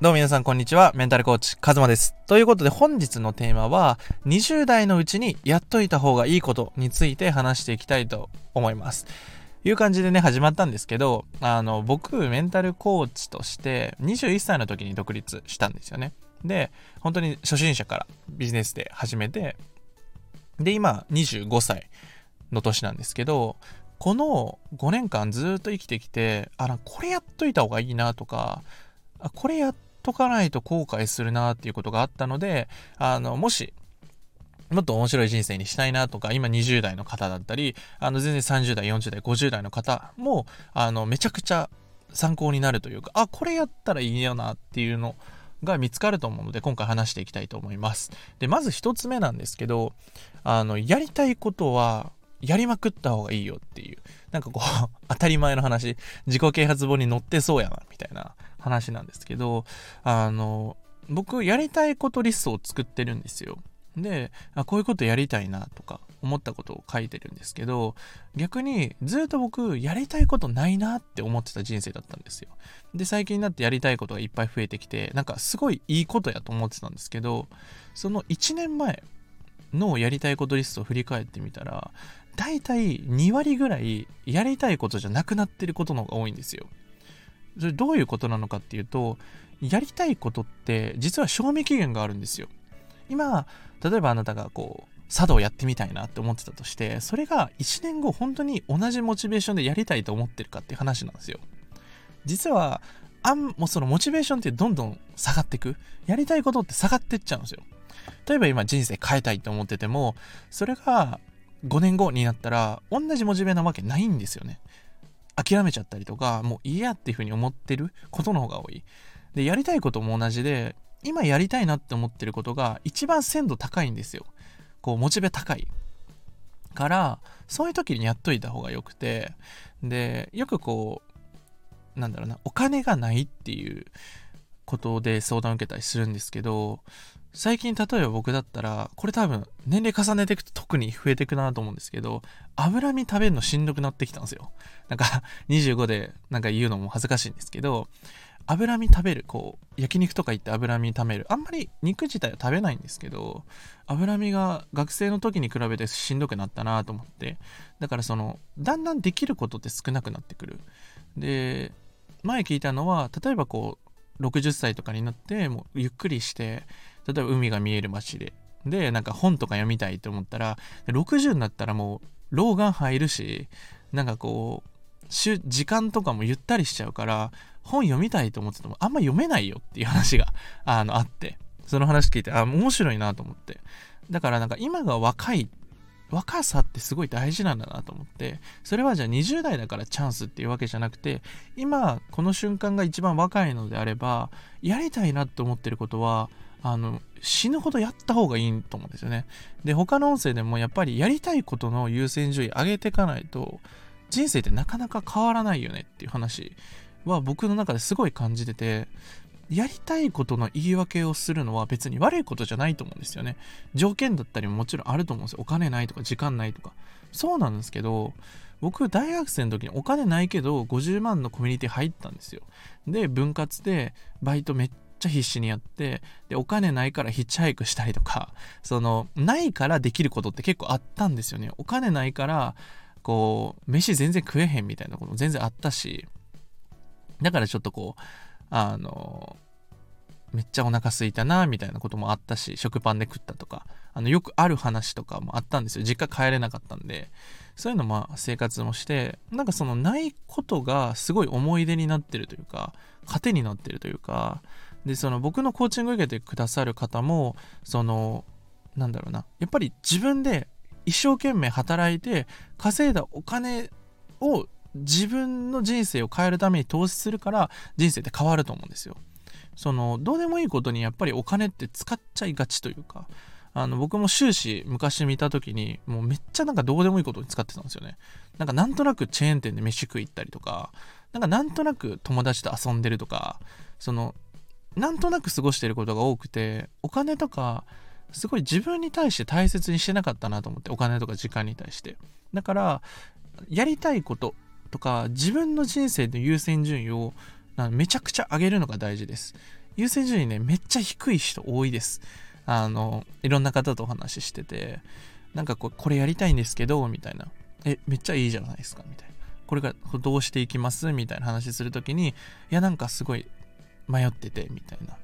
どうも皆さんこんにちは。メンタルコーチ、カズマです。ということで本日のテーマは、20代のうちにやっといた方がいいことについて話していきたいと思います。いう感じでね、始まったんですけど、あの、僕、メンタルコーチとして、21歳の時に独立したんですよね。で、本当に初心者からビジネスで始めて、で、今、25歳の年なんですけど、この5年間ずっと生きてきて、あら、これやっといた方がいいなとか、これやっとかないと後悔するなっていうことがあったので、あの、もし、もっと面白い人生にしたいなとか、今20代の方だったり、あの、全然30代、40代、50代の方も、あの、めちゃくちゃ参考になるというか、あ、これやったらいいよなっていうのが見つかると思うので、今回話していきたいと思います。で、まず一つ目なんですけど、あの、やりたいことは、やりまくった方がいいよっていう、なんかこう 当たり前の話、自己啓発本に載ってそうやな、みたいな話なんですけど、あの、僕、やりたいことリストを作ってるんですよ。であ、こういうことやりたいなとか思ったことを書いてるんですけど、逆にずっと僕、やりたいことないなって思ってた人生だったんですよ。で、最近になってやりたいことがいっぱい増えてきて、なんかすごいいいことやと思ってたんですけど、その1年前のやりたいことリストを振り返ってみたら、大体2割ぐらいやりたいことじゃなくなってることの方が多いんですよ。それどういうことなのかっていうと、やりたいことって実は賞味期限があるんですよ。今、例えばあなたがこう、茶道やってみたいなって思ってたとして、それが1年後本当に同じモチベーションでやりたいと思ってるかっていう話なんですよ。実は、あん、もうそのモチベーションってどんどん下がってく。やりたいことって下がってっちゃうんですよ。例えば今人生変えたいと思ってても、それが5年後になったら同じモチベなわけないんですよね。諦めちゃったりとか、もう嫌っていうふうに思ってることの方が多い。で、やりたいことも同じで、今やりたいなって思ってることが一番鮮度高いんですよ。こう、モチベ高い。から、そういう時にやっといた方がよくて、で、よくこう、なんだろうな、お金がないっていうことで相談を受けたりするんですけど、最近例えば僕だったら、これ多分年齢重ねていくと特に増えていくなと思うんですけど、脂身食べるのしんどくなってきたんですよ。なんか25でなんか言うのも恥ずかしいんですけど、脂身食べる、こう、焼肉とか行って脂身食べる。あんまり肉自体は食べないんですけど、脂身が学生の時に比べてしんどくなったなと思って、だからその、だんだんできることって少なくなってくる。で、前聞いたのは、例えばこう、60歳とかになって、もうゆっくりして、例えば海が見える街で。で、なんか本とか読みたいと思ったら、60になったらもう老眼入るし、なんかこう、時間とかもゆったりしちゃうから、本読みたいと思っててもあんま読めないよっていう話があのあって、その話聞いて、あ、面白いなと思って。だからなんか今が若い若さってすごい大事なんだなと思ってそれはじゃあ20代だからチャンスっていうわけじゃなくて今この瞬間が一番若いのであればやりたいなって思ってることはあの死ぬほどやった方がいいと思うんですよね。で、他の音声でもやっぱりやりたいことの優先順位上げていかないと人生ってなかなか変わらないよねっていう話は僕の中ですごい感じてて、やりたいことの言い訳をするのは別に悪いことじゃないと思うんですよね。条件だったりももちろんあると思うんですよ。お金ないとか時間ないとか。そうなんですけど、僕大学生の時にお金ないけど50万のコミュニティ入ったんですよ。で、分割でバイトめっちゃ必死にやってでお金ないからヒッチハイクしたりとかそのないからできることって結構あったんですよね。お金ないからこう飯全然食えへんみたいなことも全然あったしだからちょっとこうあのめっちゃお腹すいたなみたいなこともあったし食パンで食ったとかあのよくある話とかもあったんですよ。実家帰れなかったんで。そういうのまあ生活もしてなんかそのないことがすごい思い出になってるというか糧になってるというかでその僕のコーチング受けてくださる方もそのなんだろうなやっぱり自分で一生懸命働いて稼いだお金を自分の人生を変えるために投資するから人生って変わると思うんですよ。そのどうでもいいことにやっぱりお金って使っちゃいがちというかあの僕も終始昔見た時にもうめっちゃなんかどうでもいいことに使ってたんですよね。なんかなんとなくチェーン店で飯食い行ったりとかなんかなんとなく友達と遊んでるとかそのなんとなく過ごしてることが多くてお金とかすごい自分に対して大切にしてなかったなと思ってお金とか時間に対してだからやりたいこととか自分の人生の優先順位をめちゃくちゃ上げるのが大事です優先順位ね、めっちゃ低い人多いです。あの、いろんな方とお話ししてて、なんかこ、これやりたいんですけど、みたいな。え、めっちゃいいじゃないですか、みたいな。これがどうしていきます？みたいな話するときに、いや、なんかすごい迷ってて、みたいな。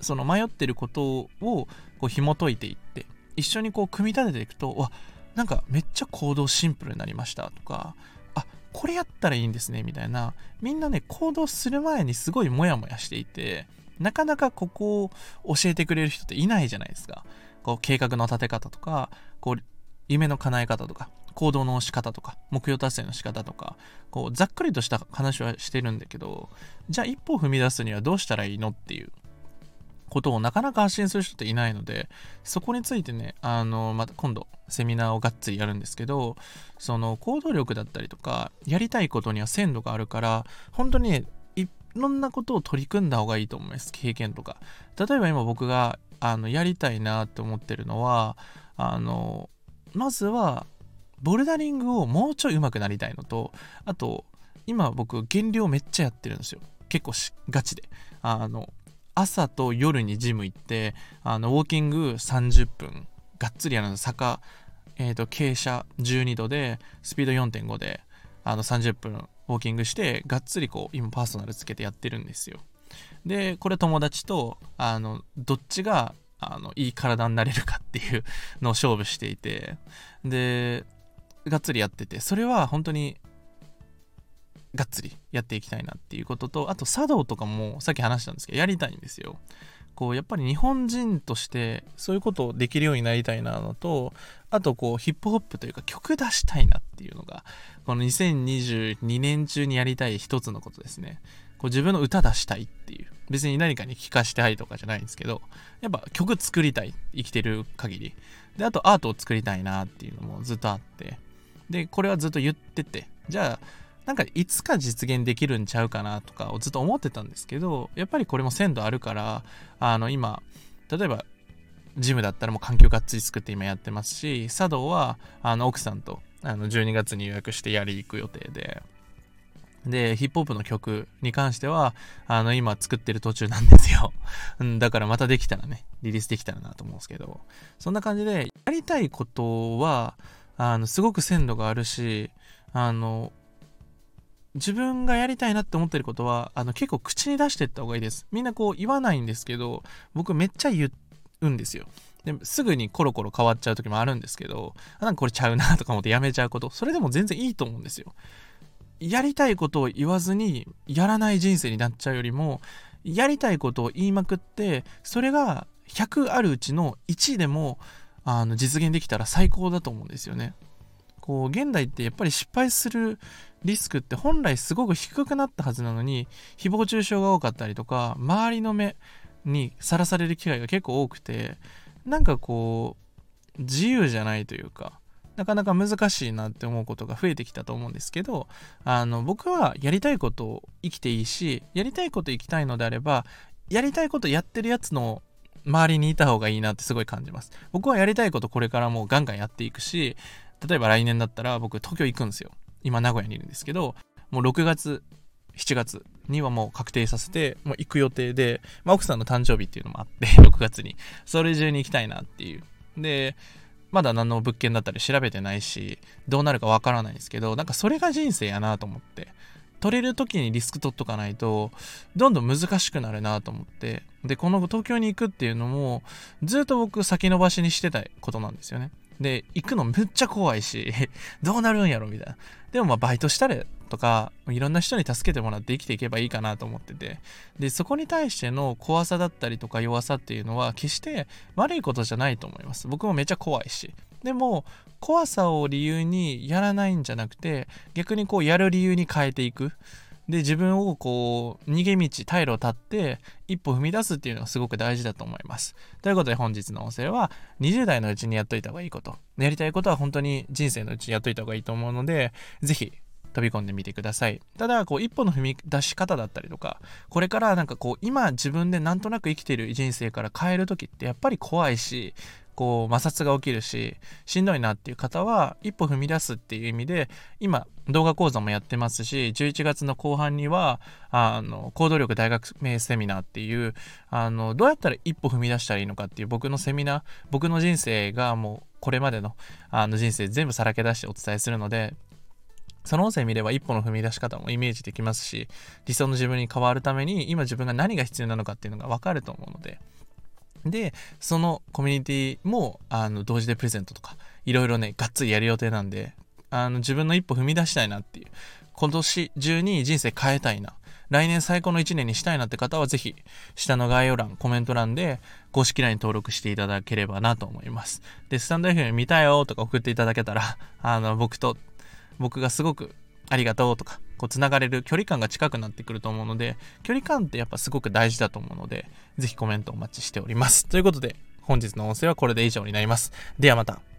その迷ってることをこう紐解いていって、一緒にこう組み立てていくと、わ、なんかめっちゃ行動シンプルになりましたとか、あ、これやったらいいんですね、みたいな。みんなね、行動する前にすごいモヤモヤしていて、なかなかここを教えてくれる人っていないじゃないですか。こう計画の立て方とか、こう夢の叶え方とか、行動の仕方とか、目標達成の仕方とか、こうざっくりとした話はしてるんだけど、じゃあ一歩踏み出すにはどうしたらいいのっていうことをなかなか発信する人っていないので、そこについてね、あの、また今度セミナーをがっつりやるんですけど、その行動力だったりとか、やりたいことには鮮度があるから、本当にね、いろんなことを取り組んだ方がいいと思います。経験とか。例えば今僕があのやりたいなって思ってるのは、あの、まずは、ボルダリングをもうちょい上手くなりたいのと、あと、今僕減量めっちゃやってるんですよ。結構ガチで。あの、朝と夜にジム行ってあのウォーキング30分がっつりやるの坂、えーと、傾斜12度でスピード4.5であの30分ウォーキングしてがっつりこう今パーソナルつけてやってるんですよでこれ友達とあのどっちがあのいい体になれるかっていうのを勝負していてでがっつりやっててそれは本当にがっつりやっていきたいなっていうこととあと茶道とかもさっき話したんですけどやりたいんですよ。こうやっぱり日本人としてそういうことをできるようになりたいなのとあとこうヒップホップというか曲出したいなっていうのがこの2022年中にやりたい一つのことですね。こう自分の歌出したいっていう。別に何かに聴かしたいとかじゃないんですけどやっぱ曲作りたい生きてる限り。であとアートを作りたいなっていうのもずっとあって。でこれはずっと言っててじゃあなんかいつか実現できるんちゃうかなとかをずっと思ってたんですけど、やっぱりこれも鮮度あるから、あの今、例えばジムだったらもう環境がっつり作って今やってますし、茶道はあの奥さんとあの12月に予約してやり行く予定で、で、ヒップホップの曲に関しては、あの、今作ってる途中なんですよ。うん、だからまたできたらね、リリースできたらなと思うんですけど、そんな感じで、やりたいことは、あの、すごく鮮度があるし、あの、自分がやりたいなって思ってることは、あの、結構口に出していった方がいいです。みんなこう言わないんですけど、僕めっちゃ言うんですよ。ですぐにコロコロ変わっちゃう時もあるんですけど、なんかこれちゃうなとか思ってやめちゃうこと、それでも全然いいと思うんですよ。やりたいことを言わずに、やらない人生になっちゃうよりも、やりたいことを言いまくって、それが100あるうちの1でも、あの、実現できたら最高だと思うんですよね。こう、現代ってやっぱり失敗するリスクって本来すごく低くなったはずなのに誹謗中傷が多かったりとか周りの目にさらされる機会が結構多くてなんかこう自由じゃないというかなかなか難しいなって思うことが増えてきたと思うんですけどあの僕はやりたいことを生きていいしやりたいこと生きたいのであればやりたいことやってるやつの周りにいた方がいいなってすごい感じます僕はやりたいことこれからもガンガンやっていくし例えば来年だったら僕東京行くんですよ今名古屋にいるんですけど、もう6月、7月にはもう確定させて、もう行く予定で、まあ、奥さんの誕生日っていうのもあって、6月に。それ中に行きたいなっていう。で、まだ何の物件だったり調べてないし、どうなるかわからないですけど、なんかそれが人生やなと思って。取れる時にリスク取っとかないと、どんどん難しくなるなと思って。で、この東京に行くっていうのも、ずっと僕先延ばしにしてたことなんですよね。で、行くのめっちゃ怖いし、どうなるんやろみたいな。でもまあバイトしたれとか、いろんな人に助けてもらって生きていけばいいかなと思ってて。で、そこに対しての怖さだったりとか弱さっていうのは決して悪いことじゃないと思います。僕もめっちゃ怖いし。でも、怖さを理由にやらないんじゃなくて、逆にこうやる理由に変えていく。で、自分をこう、逃げ道、退路を立って、一歩踏み出すっていうのがすごく大事だと思います。ということで本日の音声は、20代のうちにやっといた方がいいこと。やりたいことは本当に人生のうちにやっといた方がいいと思うので、ぜひ、飛び込んでみてください。ただ、こう、一歩の踏み出し方だったりとか、これからなんかこう、今自分でなんとなく生きてる人生から変える時ってやっぱり怖いし、こう摩擦が起きるししんどいなっていう方は一歩踏み出すっていう意味で今動画講座もやってますし11月の後半にはあの行動力大学名セミナーっていうあのどうやったら一歩踏み出したらいいのかっていう僕のセミナー僕の人生がもうこれまでのあの人生全部さらけ出してお伝えするのでその音声見れば一歩の踏み出し方もイメージできますし理想の自分に変わるために今自分が何が必要なのかっていうのが分かると思うのででそのコミュニティもあの同時でプレゼントとかいろいろねがっつりやる予定なんであの自分の一歩踏み出したいなっていう今年中に人生変えたいな。来年最高の1年にしたいなって方はぜひ下の概要欄コメント欄で公式 LINE 登録していただければなと思います。でスタンド FM 見たよとか送っていただけたらあの僕と僕がすごくありがとうとか、こう、つながれる距離感が近くなってくると思うので、距離感ってやっぱすごく大事だと思うので、ぜひコメントお待ちしております。ということで、本日の音声はこれで以上になります。ではまた。